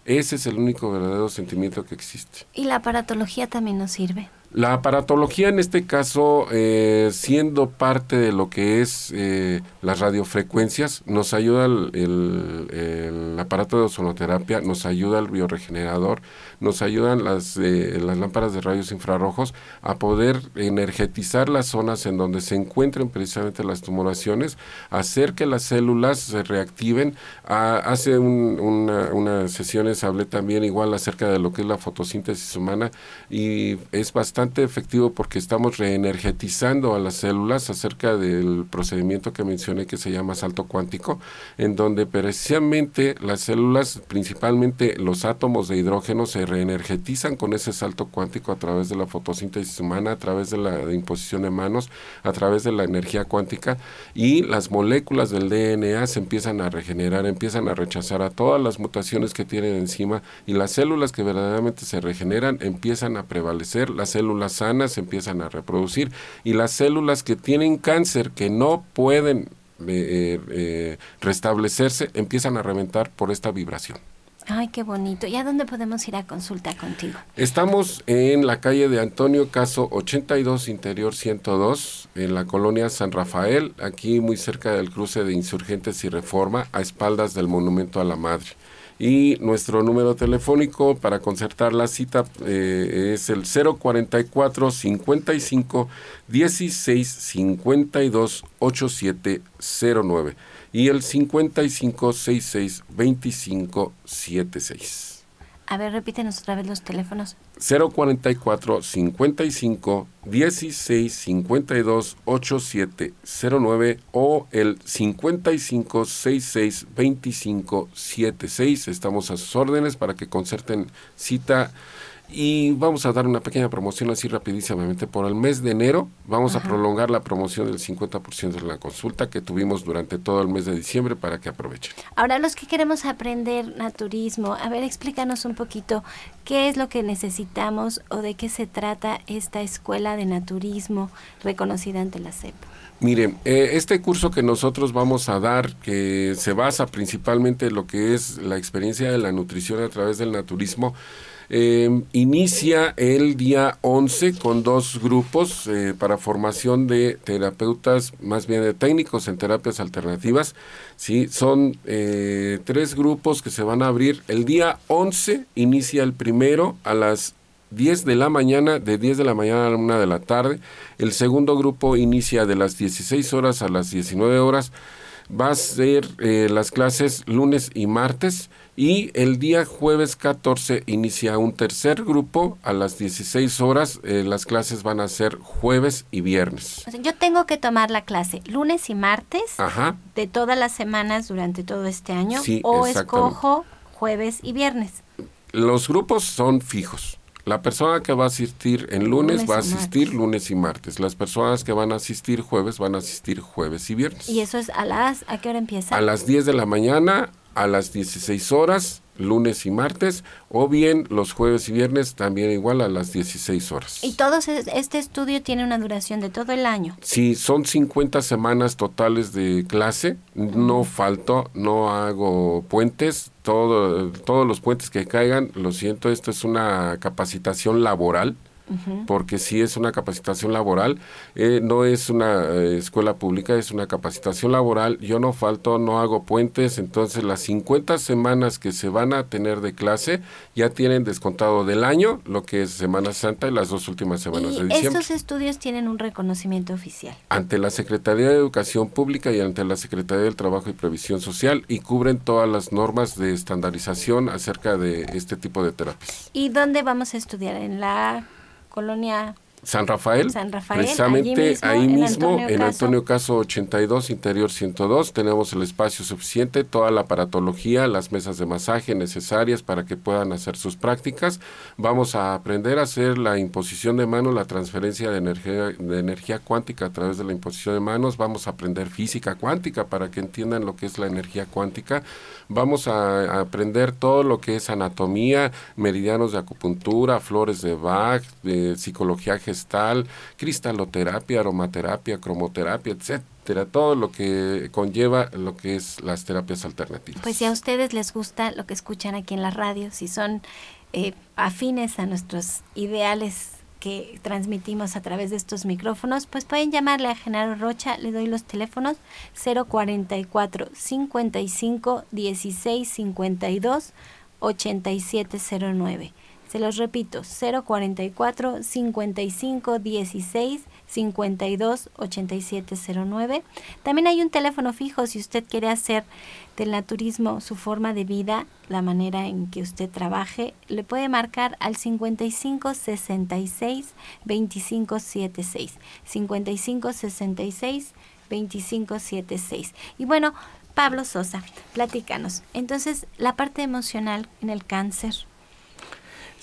Ese es el único verdadero sentimiento que existe. Y la aparatología también nos sirve. La aparatología en este caso, eh, siendo parte de lo que es eh, las radiofrecuencias, nos ayuda el, el- el aparato de ozonoterapia, nos ayuda el bioregenerador, nos ayudan las, eh, las lámparas de rayos infrarrojos a poder energetizar las zonas en donde se encuentren precisamente las tumoraciones, hacer que las células se reactiven. Ah, hace un- una- unas sesiones hablé también igual acerca de lo que es la fotosíntesis humana y es bastante efectivo porque estamos reenergetizando a las células acerca del procedimiento que mencioné que se llama salto cuántico, en donde precisamente las células, principalmente los átomos de hidrógeno, se reenergetizan con ese salto cuántico a través de la fotosíntesis humana, a través de la imposición de manos, a través de la energía cuántica y las moléculas del DNA se empiezan a regenerar, empiezan a rechazar a todas las mutaciones que tienen encima y las células que verdaderamente se regeneran empiezan a prevalecer, las células sanas se empiezan a reproducir y las células que tienen cáncer que no pueden eh, eh, restablecerse empiezan a reventar por esta vibración. Ay, qué bonito. ¿Y a dónde podemos ir a consulta contigo? Estamos en la calle de Antonio Caso 82 Interior 102 en la colonia San Rafael, aquí muy cerca del cruce de Insurgentes y Reforma, a espaldas del Monumento a la Madre. Y nuestro número telefónico para concertar la cita eh, es el 044 55 16 52 8709 y el 55 66 25 76. A ver, repítenos otra vez los teléfonos. 044 55 16 52 8709 o el 55 66 25 76. Estamos a sus órdenes para que concerten cita. Y vamos a dar una pequeña promoción así rapidísimamente. Por el mes de enero vamos a prolongar la promoción del 50% de la consulta que tuvimos durante todo el mes de diciembre para que aprovechen. Ahora, los que queremos aprender naturismo, a ver, explícanos un poquito qué es lo que necesitamos o de qué se trata esta escuela de naturismo reconocida ante la CEP. Miren, eh, este curso que nosotros vamos a dar, que se basa principalmente en lo que es la experiencia de la nutrición a través del naturismo, eh, inicia el día 11 con dos grupos eh, para formación de terapeutas, más bien de técnicos en terapias alternativas. ¿sí? Son eh, tres grupos que se van a abrir. El día 11 inicia el primero a las 10 de la mañana, de 10 de la mañana a la 1 de la tarde. El segundo grupo inicia de las 16 horas a las 19 horas. Va a ser eh, las clases lunes y martes. Y el día jueves 14 inicia un tercer grupo a las 16 horas. Eh, las clases van a ser jueves y viernes. O sea, yo tengo que tomar la clase lunes y martes Ajá. de todas las semanas durante todo este año Sí, o escojo jueves y viernes. Los grupos son fijos. La persona que va a asistir en lunes, Lunes va a asistir martes. lunes y martes. Las personas que van a asistir jueves van a asistir jueves y viernes. Y eso es a las, ¿a qué hora empieza? A las 10 de la mañana a las 16 horas lunes y martes, o bien los jueves y viernes también igual a las 16 horas. ¿Y todo este estudio tiene una duración de todo el año? Sí, son 50 semanas totales de clase, no falto, no hago puentes, todo, todos los puentes que caigan, lo siento, esto es una capacitación laboral porque sí es una capacitación laboral, eh, no es una eh, escuela pública, es una capacitación laboral, yo no falto, no hago puentes, entonces las 50 semanas que se van a tener de clase ya tienen descontado del año, lo que es Semana Santa y las dos últimas semanas de diciembre. ¿Estos estudios tienen un reconocimiento oficial? Ante la Secretaría de Educación Pública y ante la Secretaría del Trabajo y Previsión Social y cubren todas las normas de estandarización acerca de este tipo de terapias. ¿Y dónde vamos a estudiar? ¿En la colonia San Rafael, precisamente ahí mismo, en, Antonio, Caso 82, interior 102, tenemos el espacio suficiente, toda la aparatología, las mesas de masaje necesarias para que puedan hacer sus prácticas. Vamos a aprender a hacer la imposición de manos, la transferencia de energía, de energía cuántica a través de la imposición de manos. Vamos a aprender física cuántica para que entiendan lo que es la energía cuántica. Vamos a, aprender todo lo que es anatomía, meridianos de acupuntura, flores de Bach, de psicología gestal, cristaloterapia, aromaterapia, cromoterapia, etcétera, todo lo que conlleva lo que es las terapias alternativas. Pues si a ustedes les gusta lo que escuchan aquí en la radio, si son eh, afines a nuestros ideales que transmitimos a través de estos micrófonos, pues pueden llamarle a Genaro Rocha, le doy los teléfonos 044 55 16 52 8709. Se los repito, 044 55 16 52 8709. También hay un teléfono fijo si usted quiere hacer del naturismo su forma de vida, la manera en que usted trabaje, le puede marcar al 55 66 25 76. 55 66 25 76. Y bueno, Pablo Sosa, platícanos. Entonces, la parte emocional en el cáncer,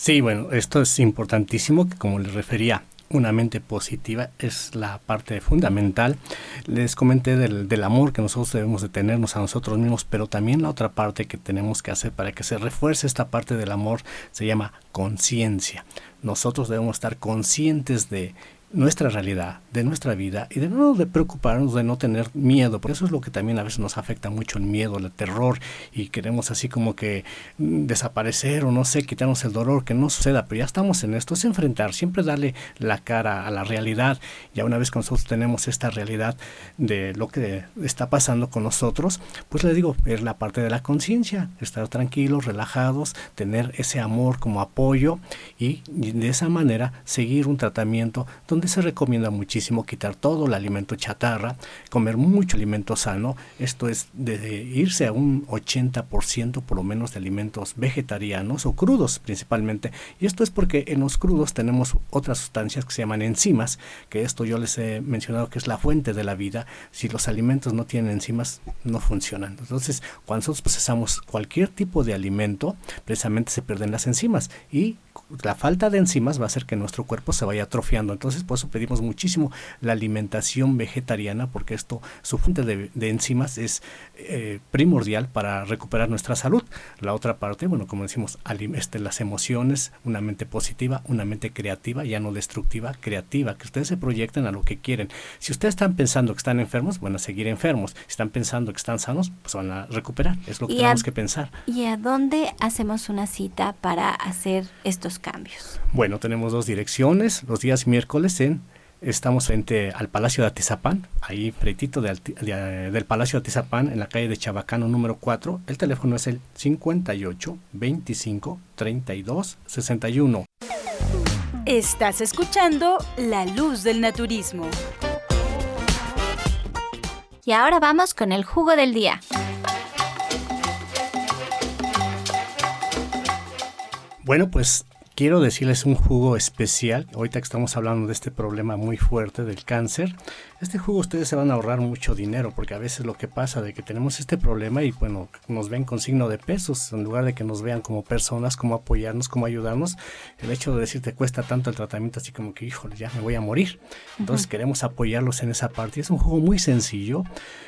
Sí, bueno, esto es importantísimo, que como les refería, una mente positiva es la parte fundamental. Les comenté del, del, amor que nosotros debemos de tenernos a nosotros mismos, pero también la otra parte que tenemos que hacer para que se refuerce esta parte del amor se llama conciencia. Nosotros debemos estar conscientes de nuestra realidad, de nuestra vida y de no de preocuparnos, de no tener miedo, por eso es lo que también a veces nos afecta mucho el miedo, el terror y queremos así como que mm, desaparecer o no sé, quitarnos el dolor, que no suceda, pero ya estamos en esto, es enfrentar, siempre darle la cara a la realidad, ya una vez que nosotros tenemos esta realidad de lo que está pasando con nosotros, pues le digo, es la parte de la conciencia, estar tranquilos, relajados, tener ese amor como apoyo y de esa manera seguir un tratamiento donde se recomienda muchísimo quitar todo el alimento chatarra, comer mucho alimento sano, esto es de irse a un 80% por lo menos de alimentos vegetarianos o crudos principalmente, y esto es porque en los crudos tenemos otras sustancias que se llaman enzimas, que esto yo les he mencionado que es la fuente de la vida, si los alimentos no tienen enzimas no funcionan. Entonces, cuando nosotros procesamos cualquier tipo de alimento, precisamente se pierden las enzimas y la falta de enzimas va a hacer que nuestro cuerpo se vaya atrofiando. Entonces, por eso pedimos muchísimo la alimentación vegetariana, porque esto, su fuente de, enzimas es eh, primordial para recuperar nuestra salud. La otra parte, bueno, como decimos, este, las emociones, una mente positiva, una mente creativa, ya no destructiva, creativa, que ustedes se proyecten a lo que quieren. Si ustedes están pensando que están enfermos, van a seguir enfermos. Si están pensando que están sanos, pues van a recuperar. Es lo que tenemos que pensar. ¿Y a dónde hacemos una cita para hacer estos cambios? Bueno, tenemos dos direcciones. Los días miércoles Estamos frente al Palacio de Atizapán, ahí fretito del Palacio de Atizapán, en la calle de Chabacano número 4. El teléfono es el 58 25 32 61. Estás escuchando La Luz del Naturismo. Y ahora vamos con el jugo del día. Bueno, pues quiero decirles un jugo especial. Ahorita que estamos hablando de este problema muy fuerte del cáncer, este jugo ustedes se van a ahorrar mucho dinero porque a veces lo que pasa de que tenemos este problema y bueno, nos ven con signo de pesos en lugar de que nos vean como personas, como apoyarnos, como ayudarnos. El hecho de decir te cuesta tanto el tratamiento así como que, híjole, ya me voy a morir. Entonces queremos apoyarlos en esa parte. Es un jugo muy sencillo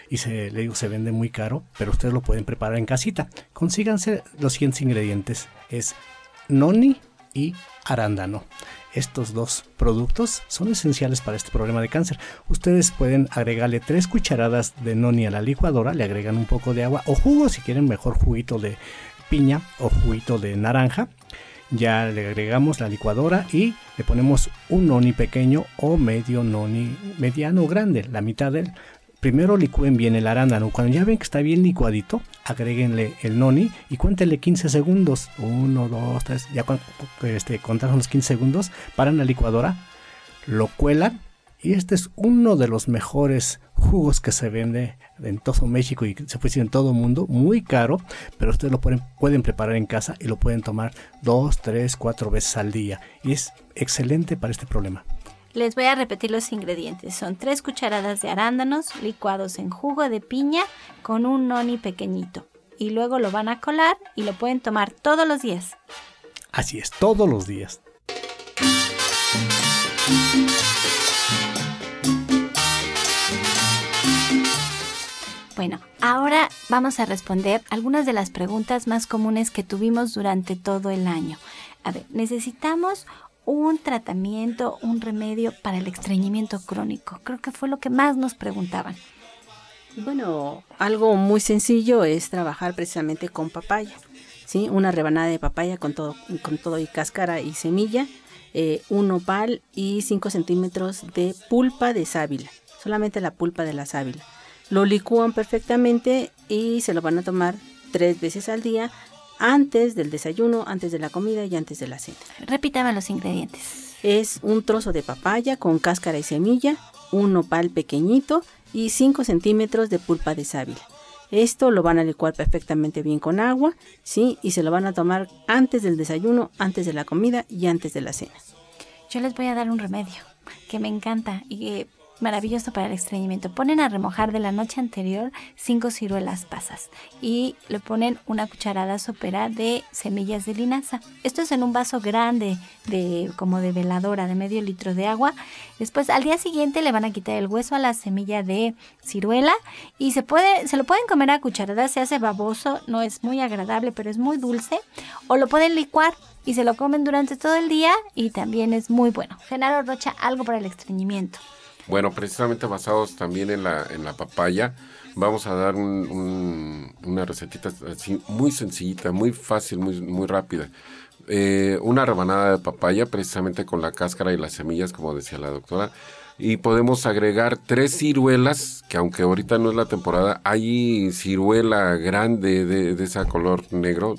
y se, le digo, se vende muy caro, pero ustedes lo pueden preparar en casita. Consíganse los siguientes ingredientes. Es noni y arándano. Estos dos productos son esenciales para este problema de cáncer. Ustedes pueden agregarle tres cucharadas de noni a la licuadora, le agregan un poco de agua o jugo si quieren mejor juguito de piña o juguito de naranja. Ya le agregamos la licuadora y le ponemos un noni pequeño o medio noni mediano o grande, la mitad del primero licúen bien el arándano. Cuando ya ven que está bien licuadito, agréguenle el noni y cuéntenle 15 segundos. 1, 2, 3. Ya este, contaron los 15 segundos, paran la licuadora, lo cuelan. Y este es uno de los mejores jugos que se vende en todo México y se puede en todo el mundo. Muy caro, pero ustedes lo pueden, pueden preparar en casa y lo pueden tomar dos, tres, cuatro veces al día. Y es excelente para este problema. Les voy a repetir los ingredientes. Son tres cucharadas de arándanos licuados en jugo de piña con un noni pequeñito. Y luego lo van a colar y lo pueden tomar todos los días. Así es, todos los días. Bueno, ahora vamos a responder algunas de las preguntas más comunes que tuvimos durante todo el año. A ver, necesitamos un tratamiento, un remedio para el estreñimiento crónico? Creo que fue lo que más nos preguntaban. Bueno, algo muy sencillo es trabajar precisamente con papaya. ¿sí? Una rebanada de papaya con todo, con todo y cáscara y semilla, eh, un opal y 5 centímetros de pulpa de sábila, solamente la pulpa de la sábila. Lo licúan perfectamente y se lo van a tomar tres veces al día antes del desayuno, antes de la comida y antes de la cena. Repítame los ingredientes. Es un trozo de papaya con cáscara y semilla, un nopal pequeñito y 5 centímetros de pulpa de sábila. Esto lo van a licuar perfectamente bien con agua, ¿sí? Y se lo van a tomar antes del desayuno, antes de la comida y antes de la cena. Yo les voy a dar un remedio que me encanta y que maravilloso para el estreñimiento. Ponen a remojar de la noche anterior cinco ciruelas pasas y le ponen una cucharada sopera de semillas de linaza. Esto es en un vaso grande de como de veladora de medio litro de agua. Después al día siguiente le van a quitar el hueso a la semilla de ciruela y se puede se lo pueden comer a cucharadas, se hace baboso, no es muy agradable, pero es muy dulce o lo pueden licuar y se lo comen durante todo el día y también es muy bueno. Genaro Rocha, algo para el estreñimiento. Bueno, precisamente basados también en la, en la papaya, vamos a dar una recetita así muy sencillita, muy fácil, muy, muy rápida. Eh, una rebanada de papaya, precisamente con la cáscara y las semillas, como decía la doctora. Y podemos agregar tres ciruelas, que aunque ahorita no es la temporada, hay ciruela grande de, de esa color negro,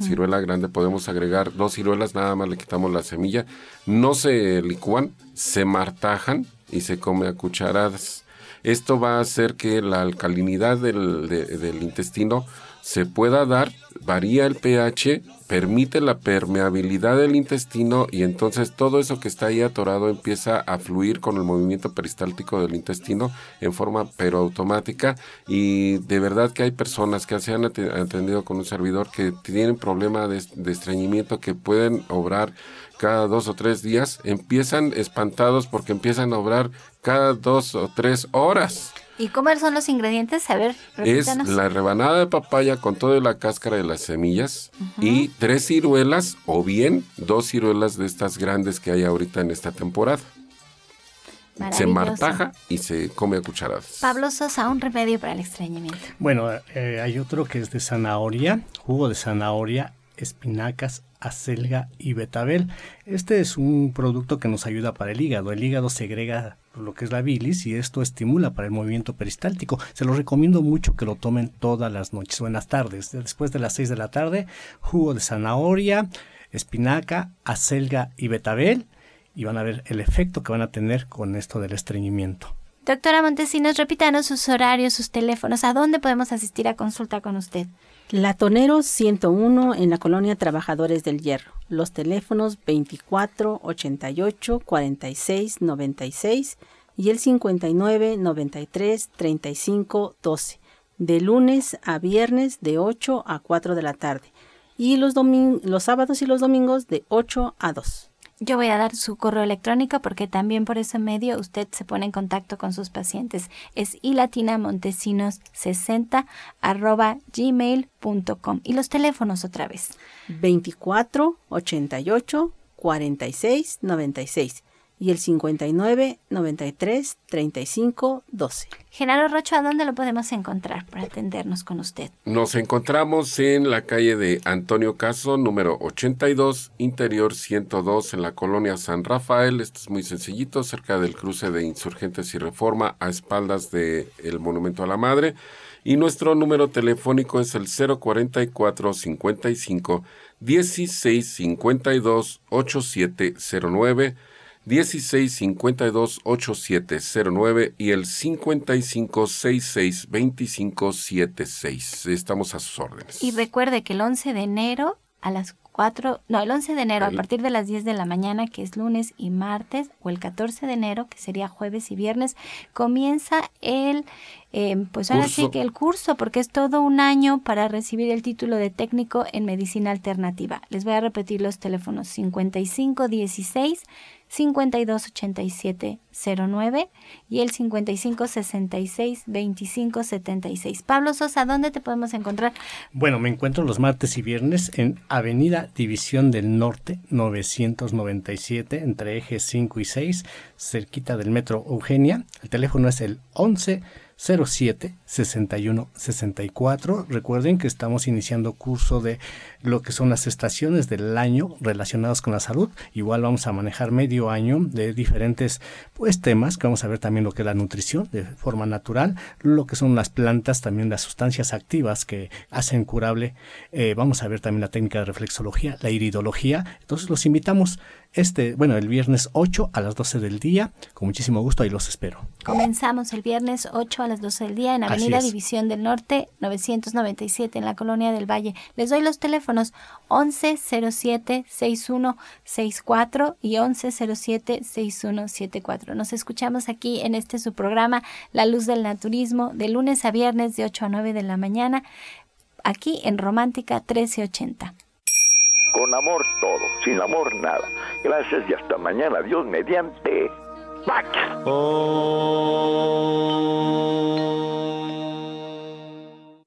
ciruela grande, podemos agregar dos ciruelas, nada más le quitamos la semilla, no se licúan, se martajan y se come a cucharadas. Esto va a hacer que la alcalinidad del, del intestino se pueda dar, varía el pH, permite la permeabilidad del intestino y entonces todo eso que está ahí atorado empieza a fluir con el movimiento peristáltico del intestino en forma pero automática y de verdad que hay personas que se han atendido con un servidor que tienen problema de, de estreñimiento que pueden obrar cada dos o tres días, empiezan espantados porque empiezan a obrar cada dos o tres horas. ¿Y cómo son los ingredientes? A ver, Es la rebanada de papaya con toda la cáscara de las semillas y tres ciruelas o bien dos ciruelas de estas grandes que hay ahorita en esta temporada. Se martaja y se come a cucharadas. Pablo Sosa, un remedio para el estreñimiento. Bueno, eh, hay otro que es de zanahoria, jugo de zanahoria, espinacas, acelga y betabel. Este es un producto que nos ayuda para el hígado. El hígado segrega lo que es la bilis y esto estimula para el movimiento peristáltico. Se lo recomiendo mucho que lo tomen todas las noches o en las tardes. Después de las 6 de la tarde, jugo de zanahoria, espinaca, acelga y betabel y van a ver el efecto que van a tener con esto del estreñimiento. Doctora Montesinos, repítanos sus horarios, sus teléfonos, ¿a dónde podemos asistir a consulta con usted? Latonero 101 en la colonia Trabajadores del Hierro. Los teléfonos 24 88 46 96 y el 59 93 35 12. De lunes a viernes de 8 a 4 de la tarde. Y los, los sábados y los domingos de 8 a 2. Yo voy a dar su correo electrónico porque también por ese medio usted se pone en contacto con sus pacientes. Es ilatinamontesinos60 arroba gmail.com. Y los teléfonos otra vez. 24 88 46 96 y el 59 93 35 12. Genaro Rocho, ¿a dónde lo podemos encontrar para atendernos con usted? Nos encontramos en la calle de Antonio Caso, número 82, interior 102, en la colonia San Rafael. Esto es muy sencillito, cerca del cruce de Insurgentes y Reforma, a espaldas del el Monumento a la Madre. Y nuestro número telefónico es el 044 55 16 52 8709 16 52 8709 y el 55 66 25 76. Estamos a sus órdenes. Y recuerde que el 11 de enero a las 4, no, el 11 de enero a partir de las 10 de la mañana, que es lunes y martes, o el 14 de enero, que sería jueves y viernes, comienza el, eh, pues ahora sí que el curso, porque es todo un año para recibir el título de técnico en medicina alternativa. Les voy a repetir los teléfonos 55 16 528709 y el 55662576. Pablo Sosa, ¿dónde te podemos encontrar? Bueno, me encuentro los martes y viernes en Avenida División del Norte 997 entre ejes 5 y 6, cerquita del metro Eugenia. El teléfono es el 11 07 61 64. Recuerden que estamos iniciando curso de lo que son las estaciones del año relacionadas con la salud. Igual vamos a manejar medio año de diferentes pues temas, que vamos a ver también lo que es la nutrición de forma natural, lo que son las plantas, también las sustancias activas que hacen curable. Eh, vamos a ver también la técnica de reflexología, la iridología. Entonces los invitamos este, bueno, el viernes 8 a las 12 del día. Con muchísimo gusto, ahí los espero. Comenzamos el viernes 8 a las 12 del día en Avenida División del Norte 997 en la Colonia del Valle. Les doy los teléfonos 1107 6164 y 1107 6174. Nos escuchamos aquí en este su programa La Luz del Naturismo de lunes a viernes de 8 a 9 de la mañana aquí en Romántica 1380. Con amor todo, sin amor nada. Gracias y hasta mañana. Dios mediante. back. Oh.